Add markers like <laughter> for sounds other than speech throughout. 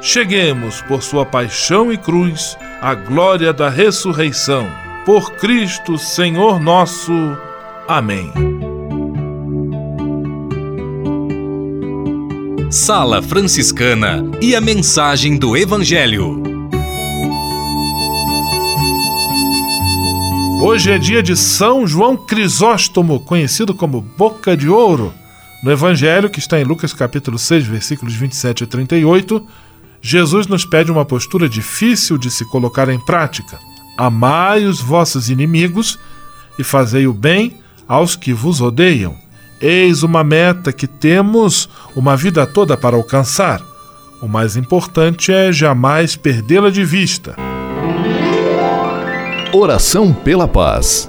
cheguemos, por sua paixão e cruz, à glória da ressurreição. Por Cristo, Senhor nosso. Amém. Sala Franciscana e a mensagem do Evangelho. Hoje é dia de São João Crisóstomo, conhecido como Boca de Ouro. No Evangelho, que está em Lucas capítulo 6, versículos 27 e 38, Jesus nos pede uma postura difícil de se colocar em prática. Amai os vossos inimigos e fazei o bem aos que vos odeiam. Eis uma meta que temos uma vida toda para alcançar. O mais importante é jamais perdê-la de vista. Oração pela paz.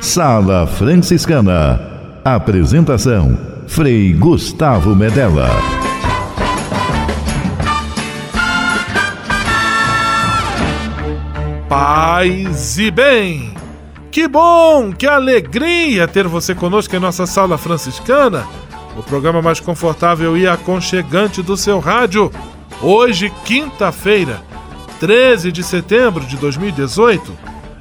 Sala Franciscana. Apresentação: Frei Gustavo Medella. Paz e bem! Que bom, que alegria ter você conosco em nossa Sala Franciscana, o programa mais confortável e aconchegante do seu rádio. Hoje, quinta-feira, 13 de setembro de 2018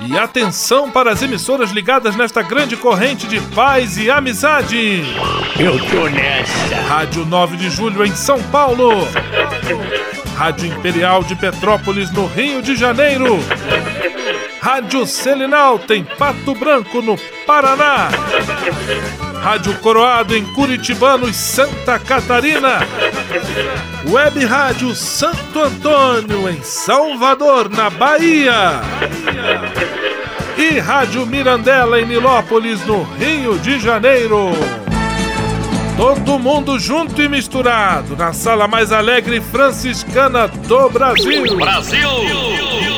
E atenção para as emissoras ligadas nesta grande corrente de paz e amizade. Eu tô nessa. Rádio 9 de Julho em São Paulo. Rádio Imperial de Petrópolis no Rio de Janeiro. Rádio Selinalta em Pato Branco no Paraná. Rádio Coroado em Curitibanos, Santa Catarina. Web Rádio Santo Antônio em Salvador, na Bahia. E Rádio Mirandela em Nilópolis, no Rio de Janeiro. Todo mundo junto e misturado na sala mais alegre franciscana do Brasil. Brasil!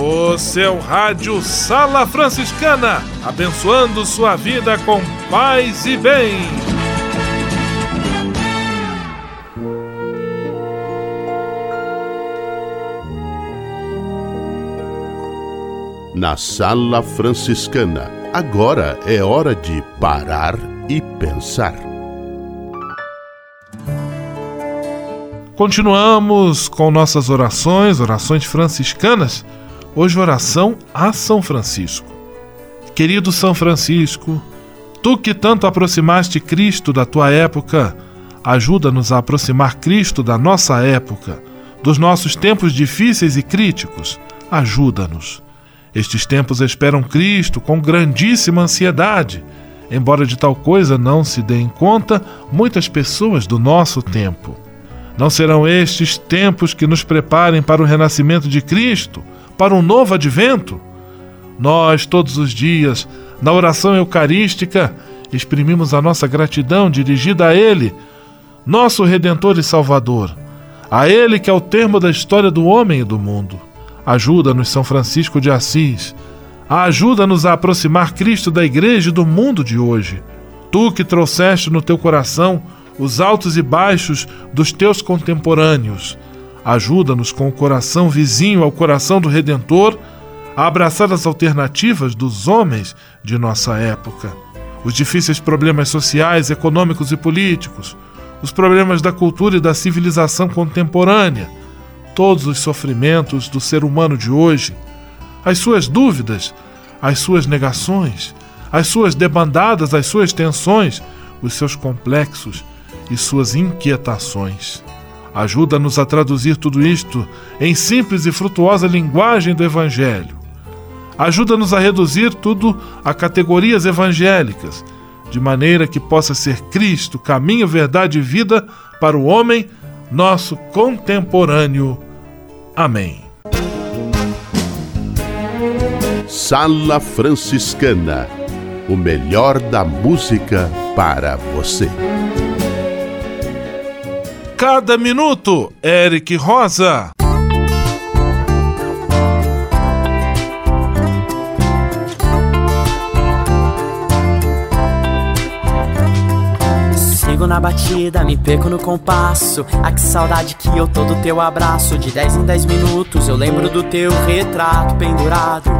O seu rádio Sala Franciscana, abençoando sua vida com paz e bem. Na Sala Franciscana, agora é hora de parar e pensar. Continuamos com nossas orações, orações franciscanas. Hoje, oração a São Francisco. Querido São Francisco, tu que tanto aproximaste Cristo da tua época, ajuda-nos a aproximar Cristo da nossa época, dos nossos tempos difíceis e críticos. Ajuda-nos. Estes tempos esperam Cristo com grandíssima ansiedade. Embora de tal coisa não se deem conta muitas pessoas do nosso tempo. Não serão estes tempos que nos preparem para o renascimento de Cristo, para um novo advento? Nós, todos os dias, na oração eucarística, exprimimos a nossa gratidão dirigida a Ele, nosso Redentor e Salvador, a Ele que é o termo da história do homem e do mundo. Ajuda-nos, São Francisco de Assis. Ajuda-nos a aproximar Cristo da igreja e do mundo de hoje. Tu que trouxeste no teu coração os altos e baixos dos teus contemporâneos. Ajuda-nos com o coração vizinho ao coração do Redentor a abraçar as alternativas dos homens de nossa época. Os difíceis problemas sociais, econômicos e políticos, os problemas da cultura e da civilização contemporânea, todos os sofrimentos do ser humano de hoje, as suas dúvidas, as suas negações, as suas debandadas, as suas tensões, os seus complexos e suas inquietações. Ajuda-nos a traduzir tudo isto em simples e frutuosa linguagem do Evangelho. Ajuda-nos a reduzir tudo a categorias evangélicas, de maneira que possa ser Cristo caminho, verdade e vida para o homem, nosso contemporâneo. Amém. Sala Franciscana o melhor da música para você. Cada minuto, Eric Rosa. Sigo na batida, me perco no compasso. Ah, que saudade que eu tô do teu abraço. De 10 em 10 minutos eu lembro do teu retrato pendurado.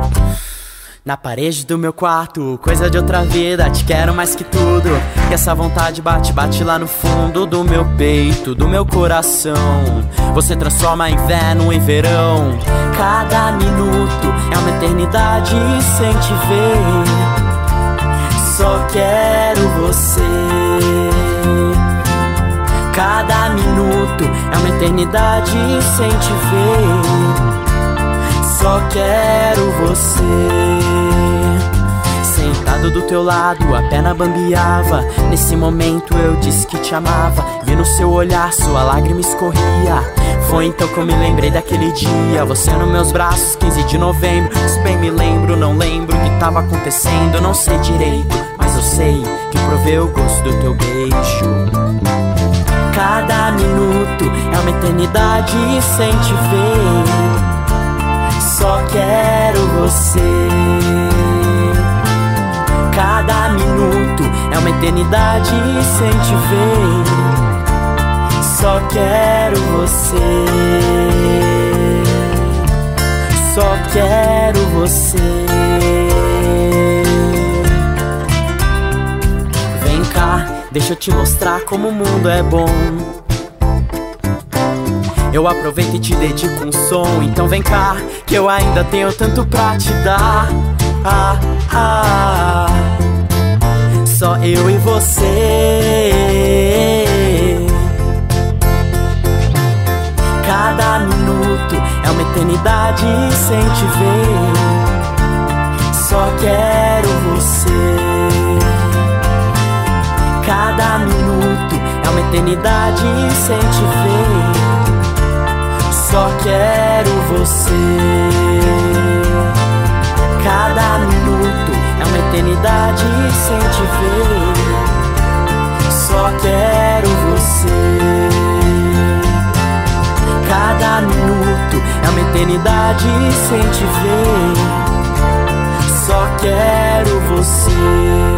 Na parede do meu quarto, coisa de outra vida, te quero mais que tudo. E essa vontade bate, bate lá no fundo do meu peito, do meu coração. Você transforma inverno em verão. Cada minuto é uma eternidade sem te ver. Só quero você. Cada minuto é uma eternidade sem te ver. Só quero você. Sentado do teu lado, a perna bambeava. Nesse momento eu disse que te amava. Vi no seu olhar, sua lágrima escorria. Foi então que eu me lembrei daquele dia. Você nos meus braços, 15 de novembro. Se bem me lembro, não lembro o que tava acontecendo. Não sei direito, mas eu sei que provei o gosto do teu beijo. Cada minuto é uma eternidade sem te ver só quero você. Cada minuto é uma eternidade sem te ver. Só quero você. Só quero você. Vem cá, deixa eu te mostrar como o mundo é bom. Eu aproveito e te dedico um som. Então vem cá, que eu ainda tenho tanto pra te dar. Ah, ah, só eu e você. Cada minuto é uma eternidade sem te ver. Só quero você. Cada minuto é uma eternidade sem te ver. Só quero você. Cada minuto uma eternidade sem te ver. Só quero você. Cada minuto é uma eternidade sem te ver. Só quero você.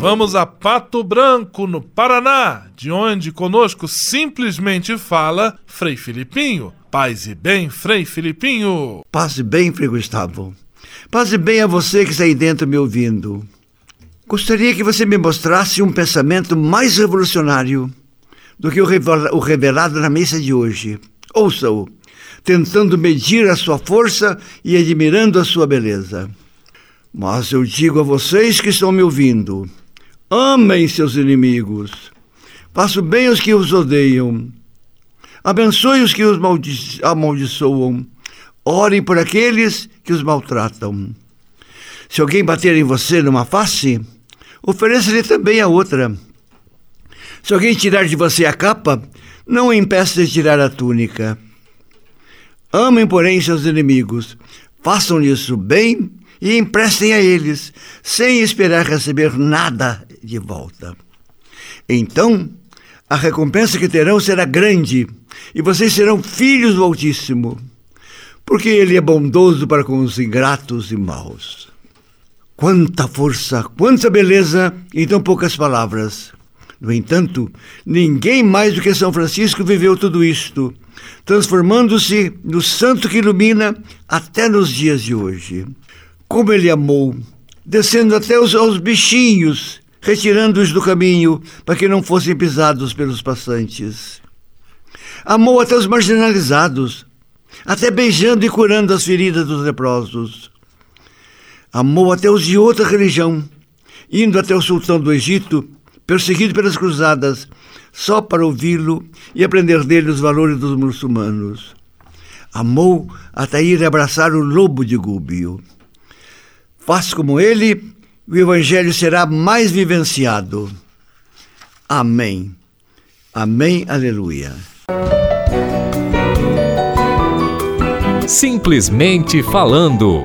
Vamos a Pato Branco, no Paraná, de onde conosco simplesmente fala Frei Filipinho. Paz e bem, Frei Filipinho. Paz e bem, Frei Gustavo. Paz e bem a você que está aí dentro me ouvindo. Gostaria que você me mostrasse um pensamento mais revolucionário do que o revelado na mesa de hoje. Ouça-o, tentando medir a sua força e admirando a sua beleza. Mas eu digo a vocês que estão me ouvindo: Amem seus inimigos. Faça bem os que os odeiam. Abençoe os que os amaldiçoam. Orem por aqueles que os maltratam. Se alguém bater em você numa face, ofereça-lhe também a outra. Se alguém tirar de você a capa, não o impeça de tirar a túnica. Amem, porém, seus inimigos. Façam-lhes o bem e emprestem a eles, sem esperar receber nada de volta. Então, a recompensa que terão será grande, e vocês serão filhos do Altíssimo, porque Ele é bondoso para com os ingratos e maus. Quanta força, quanta beleza em tão poucas palavras. No entanto, ninguém mais do que São Francisco viveu tudo isto transformando-se no santo que ilumina até nos dias de hoje. Como ele amou, descendo até os, aos bichinhos, retirando-os do caminho para que não fossem pisados pelos passantes. Amou até os marginalizados, até beijando e curando as feridas dos leprosos. Amou até os de outra religião, indo até o sultão do Egito, perseguido pelas cruzadas, só para ouvi-lo e aprender dele os valores dos muçulmanos. Amou até ir abraçar o lobo de Gúbio. Faz como ele, o evangelho será mais vivenciado. Amém. Amém, aleluia. Simplesmente falando.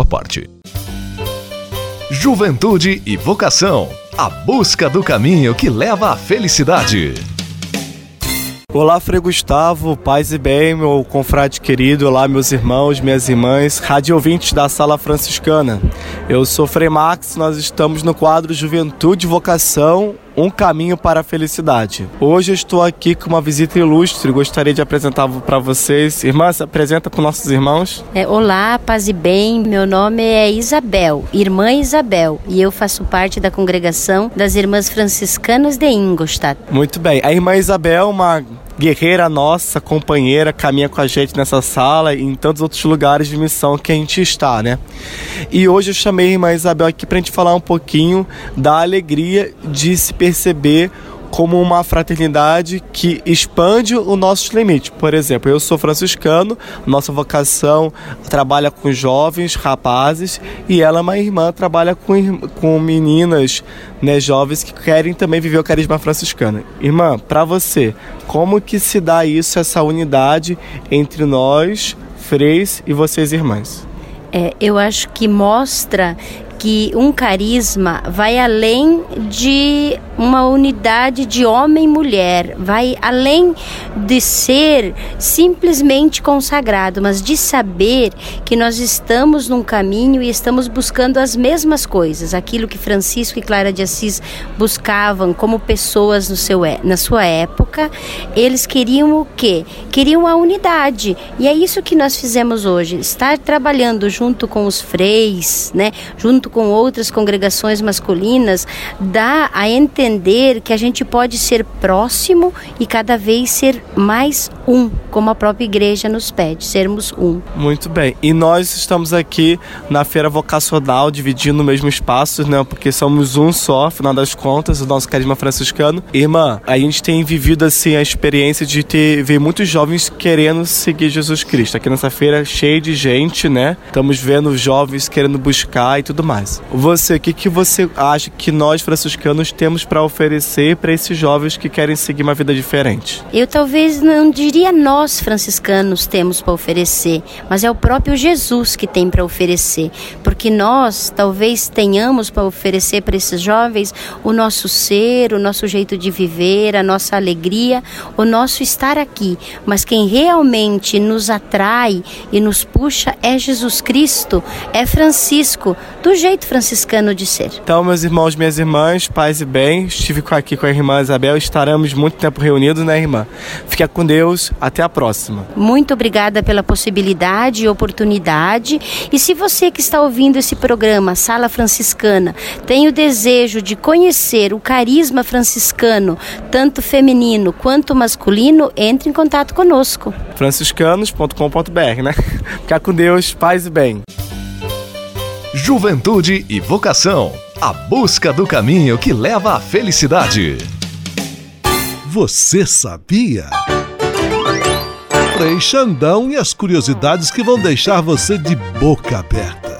parte. Juventude e vocação. A busca do caminho que leva à felicidade. Olá, Frei Gustavo, paz e bem, meu confrade querido, olá, meus irmãos, minhas irmãs, rádio ouvintes da Sala Franciscana. Eu sou Frei Max, nós estamos no quadro Juventude e Vocação, um caminho para a felicidade. Hoje eu estou aqui com uma visita ilustre, gostaria de apresentar para vocês. Irmã, se apresenta para nossos irmãos. É, olá, paz e bem, meu nome é Isabel, irmã Isabel, e eu faço parte da congregação das Irmãs Franciscanas de Ingolstadt. Muito bem, a irmã Isabel, uma guerreira nossa, companheira, caminha com a gente nessa sala e em tantos outros lugares de missão que a gente está, né? E hoje eu chamei a irmã Isabel aqui para a gente falar um pouquinho da alegria de se perceber como uma fraternidade que expande os nossos limites. Por exemplo, eu sou franciscano, nossa vocação trabalha com jovens, rapazes, e ela, uma irmã, trabalha com, com meninas, né, jovens que querem também viver o carisma franciscano. Irmã, para você, como que se dá isso, essa unidade entre nós, freis, e vocês, irmãs? É, eu acho que mostra que um carisma vai além de uma unidade de homem e mulher, vai além de ser simplesmente consagrado, mas de saber que nós estamos num caminho e estamos buscando as mesmas coisas, aquilo que Francisco e Clara de Assis buscavam como pessoas no seu, na sua época, eles queriam o quê? Queriam a unidade. E é isso que nós fizemos hoje, estar trabalhando junto com os freis, né, junto com outras congregações masculinas, dá a entender que a gente pode ser próximo e cada vez ser mais um, como a própria igreja nos pede, sermos um. Muito bem. E nós estamos aqui na feira vocacional, dividindo o mesmo espaço, né? Porque somos um só, afinal das contas, o nosso carisma franciscano. Irmã, a gente tem vivido assim a experiência de ter ver muitos jovens querendo seguir Jesus Cristo. Aqui nessa feira cheia de gente, né? Estamos vendo jovens querendo buscar e tudo mais. Você, o que, que você acha que nós franciscanos temos para oferecer para esses jovens que querem seguir uma vida diferente? Eu talvez não diria nós franciscanos temos para oferecer, mas é o próprio Jesus que tem para oferecer, porque nós talvez tenhamos para oferecer para esses jovens o nosso ser, o nosso jeito de viver, a nossa alegria, o nosso estar aqui, mas quem realmente nos atrai e nos puxa é Jesus Cristo, é Francisco, do jeito jeito franciscano de ser. Então, meus irmãos, minhas irmãs, paz e bem, estive aqui com a irmã Isabel, estaremos muito tempo reunidos, né, irmã? Fica com Deus, até a próxima. Muito obrigada pela possibilidade e oportunidade. E se você que está ouvindo esse programa, Sala Franciscana, tem o desejo de conhecer o carisma franciscano, tanto feminino quanto masculino, entre em contato conosco. franciscanos.com.br, né? <laughs> Fica com Deus, paz e bem. Juventude e vocação. A busca do caminho que leva à felicidade. Você sabia? Frei Xandão e as curiosidades que vão deixar você de boca aberta.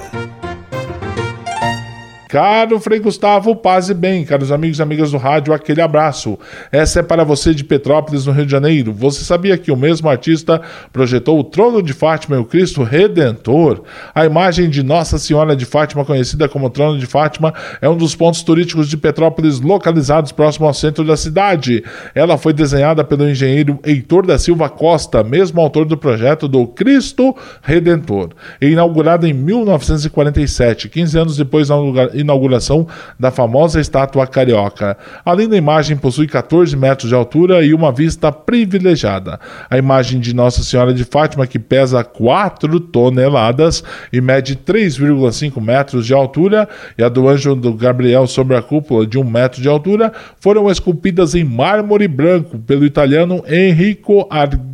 Caro Frei Gustavo, paz e bem, caros amigos e amigas do rádio, aquele abraço. Essa é para você de Petrópolis, no Rio de Janeiro. Você sabia que o mesmo artista projetou o trono de Fátima e o Cristo Redentor? A imagem de Nossa Senhora de Fátima, conhecida como Trono de Fátima, é um dos pontos turísticos de Petrópolis localizados próximo ao centro da cidade. Ela foi desenhada pelo engenheiro Heitor da Silva Costa, mesmo autor do projeto do Cristo Redentor, inaugurada em 1947, 15 anos depois da inauguração da famosa estátua carioca. Além da imagem, possui 14 metros de altura e uma vista privilegiada. A imagem de Nossa Senhora de Fátima, que pesa 4 toneladas e mede 3,5 metros de altura, e a do Anjo do Gabriel sobre a cúpula de 1 metro de altura, foram esculpidas em mármore branco pelo italiano Enrico Argentino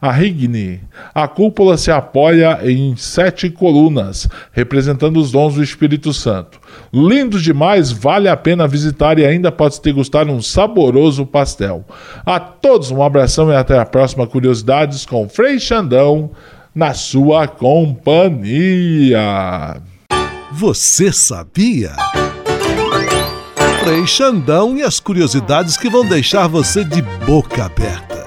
Arrigni. A cúpula se apoia em sete colunas, representando os dons do Espírito Santo. Lindo demais, vale a pena visitar e ainda pode ter gostado um saboroso pastel. A todos um abração e até a próxima Curiosidades com Frei Xandão na sua companhia. Você sabia? Frei Xandão e as curiosidades que vão deixar você de boca aberta.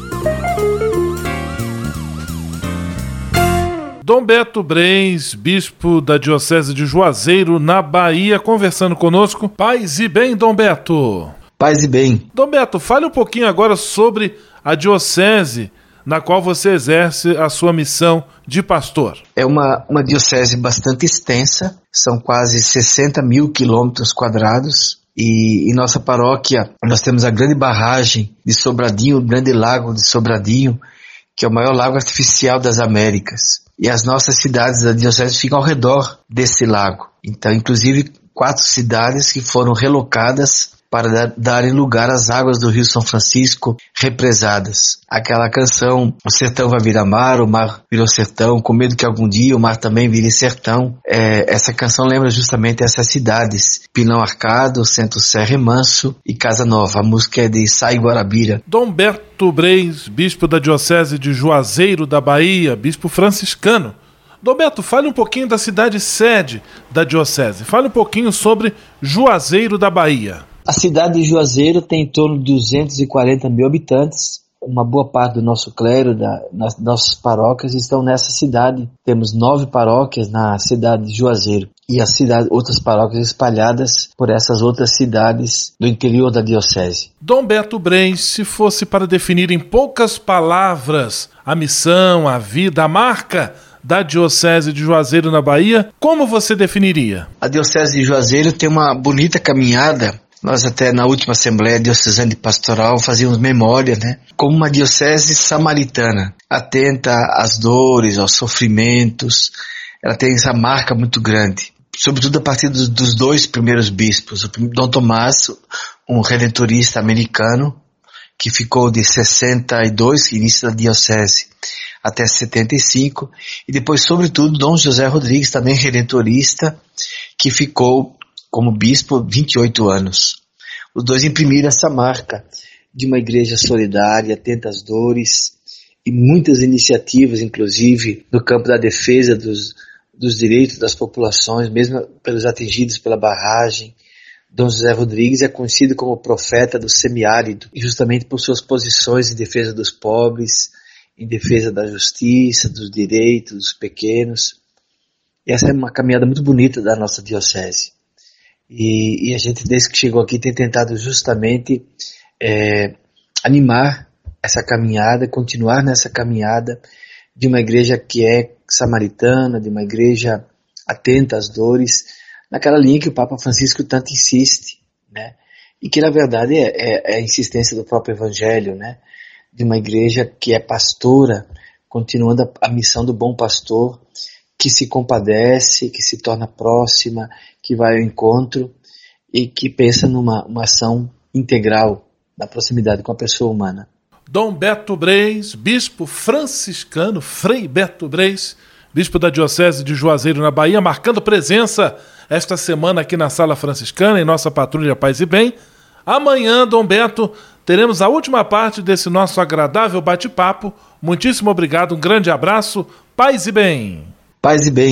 Dom Beto Breis, bispo da Diocese de Juazeiro, na Bahia, conversando conosco. Paz e bem, Dom Beto. Paz e bem. Dom Beto, fale um pouquinho agora sobre a Diocese na qual você exerce a sua missão de pastor. É uma, uma diocese bastante extensa, são quase 60 mil quilômetros quadrados. E em nossa paróquia nós temos a grande barragem de Sobradinho, o grande lago de Sobradinho, que é o maior lago artificial das Américas e as nossas cidades da diocese ficam ao redor desse lago. Então, inclusive, quatro cidades que foram relocadas para darem lugar às águas do Rio São Francisco represadas. Aquela canção, o sertão vai virar mar, o mar virou sertão, com medo que algum dia o mar também vire sertão. É, essa canção lembra justamente essas cidades, Pilão Arcado, Centro Serra e Manso e Casa Nova. A música é de Sai Guarabira. Dom Berto Breis, bispo da Diocese de Juazeiro da Bahia, bispo franciscano. Dom Beto, fale um pouquinho da cidade sede da Diocese. Fale um pouquinho sobre Juazeiro da Bahia. A cidade de Juazeiro tem em torno de 240 mil habitantes. Uma boa parte do nosso clero, da, nas nossas paróquias estão nessa cidade. Temos nove paróquias na cidade de Juazeiro e as cidades, outras paróquias espalhadas por essas outras cidades do interior da diocese. Dom Beto Breis, se fosse para definir em poucas palavras a missão, a vida, a marca da Diocese de Juazeiro na Bahia, como você definiria? A Diocese de Juazeiro tem uma bonita caminhada Nós até na última Assembleia Diocesana de Pastoral fazíamos memória, né? Como uma diocese samaritana, atenta às dores, aos sofrimentos. Ela tem essa marca muito grande. Sobretudo a partir dos, dois primeiros bispos. O Dom Tomás, um redentorista americano, que ficou de 62, início da diocese, até 75, e depois, sobretudo, Dom José Rodrigues, também redentorista, que ficou como bispo 28 anos. Os dois imprimiram essa marca de uma igreja solidária, atenta às dores, e muitas iniciativas, inclusive, no campo da defesa dos, dos direitos das populações, mesmo pelos atingidos pela barragem. Dom José Rodrigues é conhecido como profeta do semiárido, justamente por suas posições em defesa dos pobres, em defesa da justiça, dos direitos dos pequenos. E essa é uma caminhada muito bonita da nossa diocese. E, e a gente, desde que chegou aqui, tem tentado justamente é, animar essa caminhada, continuar nessa caminhada de uma igreja que é samaritana, de uma igreja atenta às dores, naquela linha que o Papa Francisco tanto insiste, né? E que na verdade é, é, é a insistência do próprio Evangelho, né? De uma igreja que é pastora, continuando a, a missão do bom pastor, que se compadece, que se torna próxima, que vai ao encontro e que pensa numa uma ação integral da proximidade com a pessoa humana. Dom Beto Breis, bispo franciscano, Frei Beto Breis, bispo da Diocese de Juazeiro, na Bahia, marcando presença esta semana aqui na Sala Franciscana, em nossa Patrulha Paz e Bem. Amanhã, Dom Beto, teremos a última parte desse nosso agradável bate-papo. Muitíssimo obrigado, um grande abraço, paz e bem. Paz e bem.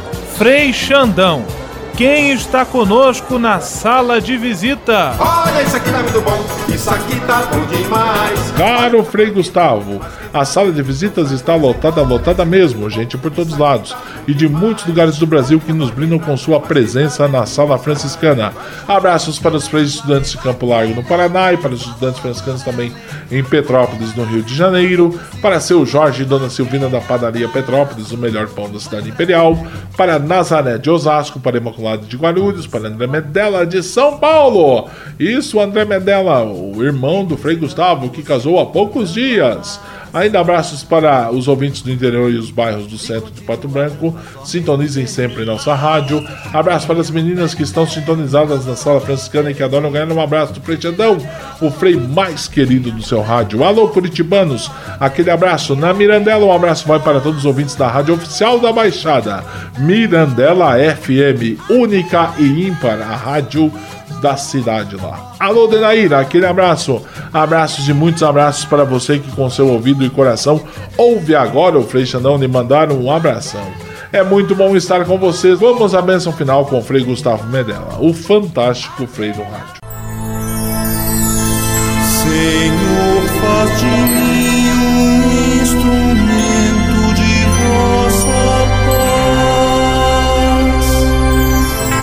Frei Xandão, quem está conosco na sala de visita? Olha, isso aqui tá muito bom, isso aqui tá bom demais. Caro Frei Gustavo, a sala de visitas está lotada, lotada mesmo, gente por todos lados, e de muitos lugares do Brasil que nos brindam com sua presença na sala franciscana. Abraços para os freis estudantes de Campo Largo no Paraná e para os estudantes franciscanos também em Petrópolis, no Rio de Janeiro, para seu Jorge e Dona Silvina da Padaria Petrópolis, o melhor pão da cidade imperial, para Nazaré de Osasco, para Imaculado de Guarulhos, para André Medella de São Paulo. Isso, André Medella, o irmão do Frei Gustavo, que casou há poucos dias. Ainda abraços para os ouvintes do interior e os bairros do centro de Pato Branco. Sintonizem sempre nossa rádio. Abraço para as meninas que estão sintonizadas na sala franciscana e que adoram ganhar um abraço do Frei Xandão, o Frei mais querido do seu rádio. Alô, Curitibanos, aquele abraço. Na Mirandela, um abraço vai para todos os ouvintes da rádio oficial da Baixada. Mirandela FM, única e ímpar, a rádio da cidade lá. Alô, Denaíra, aquele abraço. Abraços e muitos abraços para você que com seu ouvido e coração ouve agora o Frei Xandão lhe mandar um abração. É muito bom estar com vocês. Vamos à bênção final com o Frei Gustavo Medella, o fantástico Frei do Rádio. Senhor, faz de mim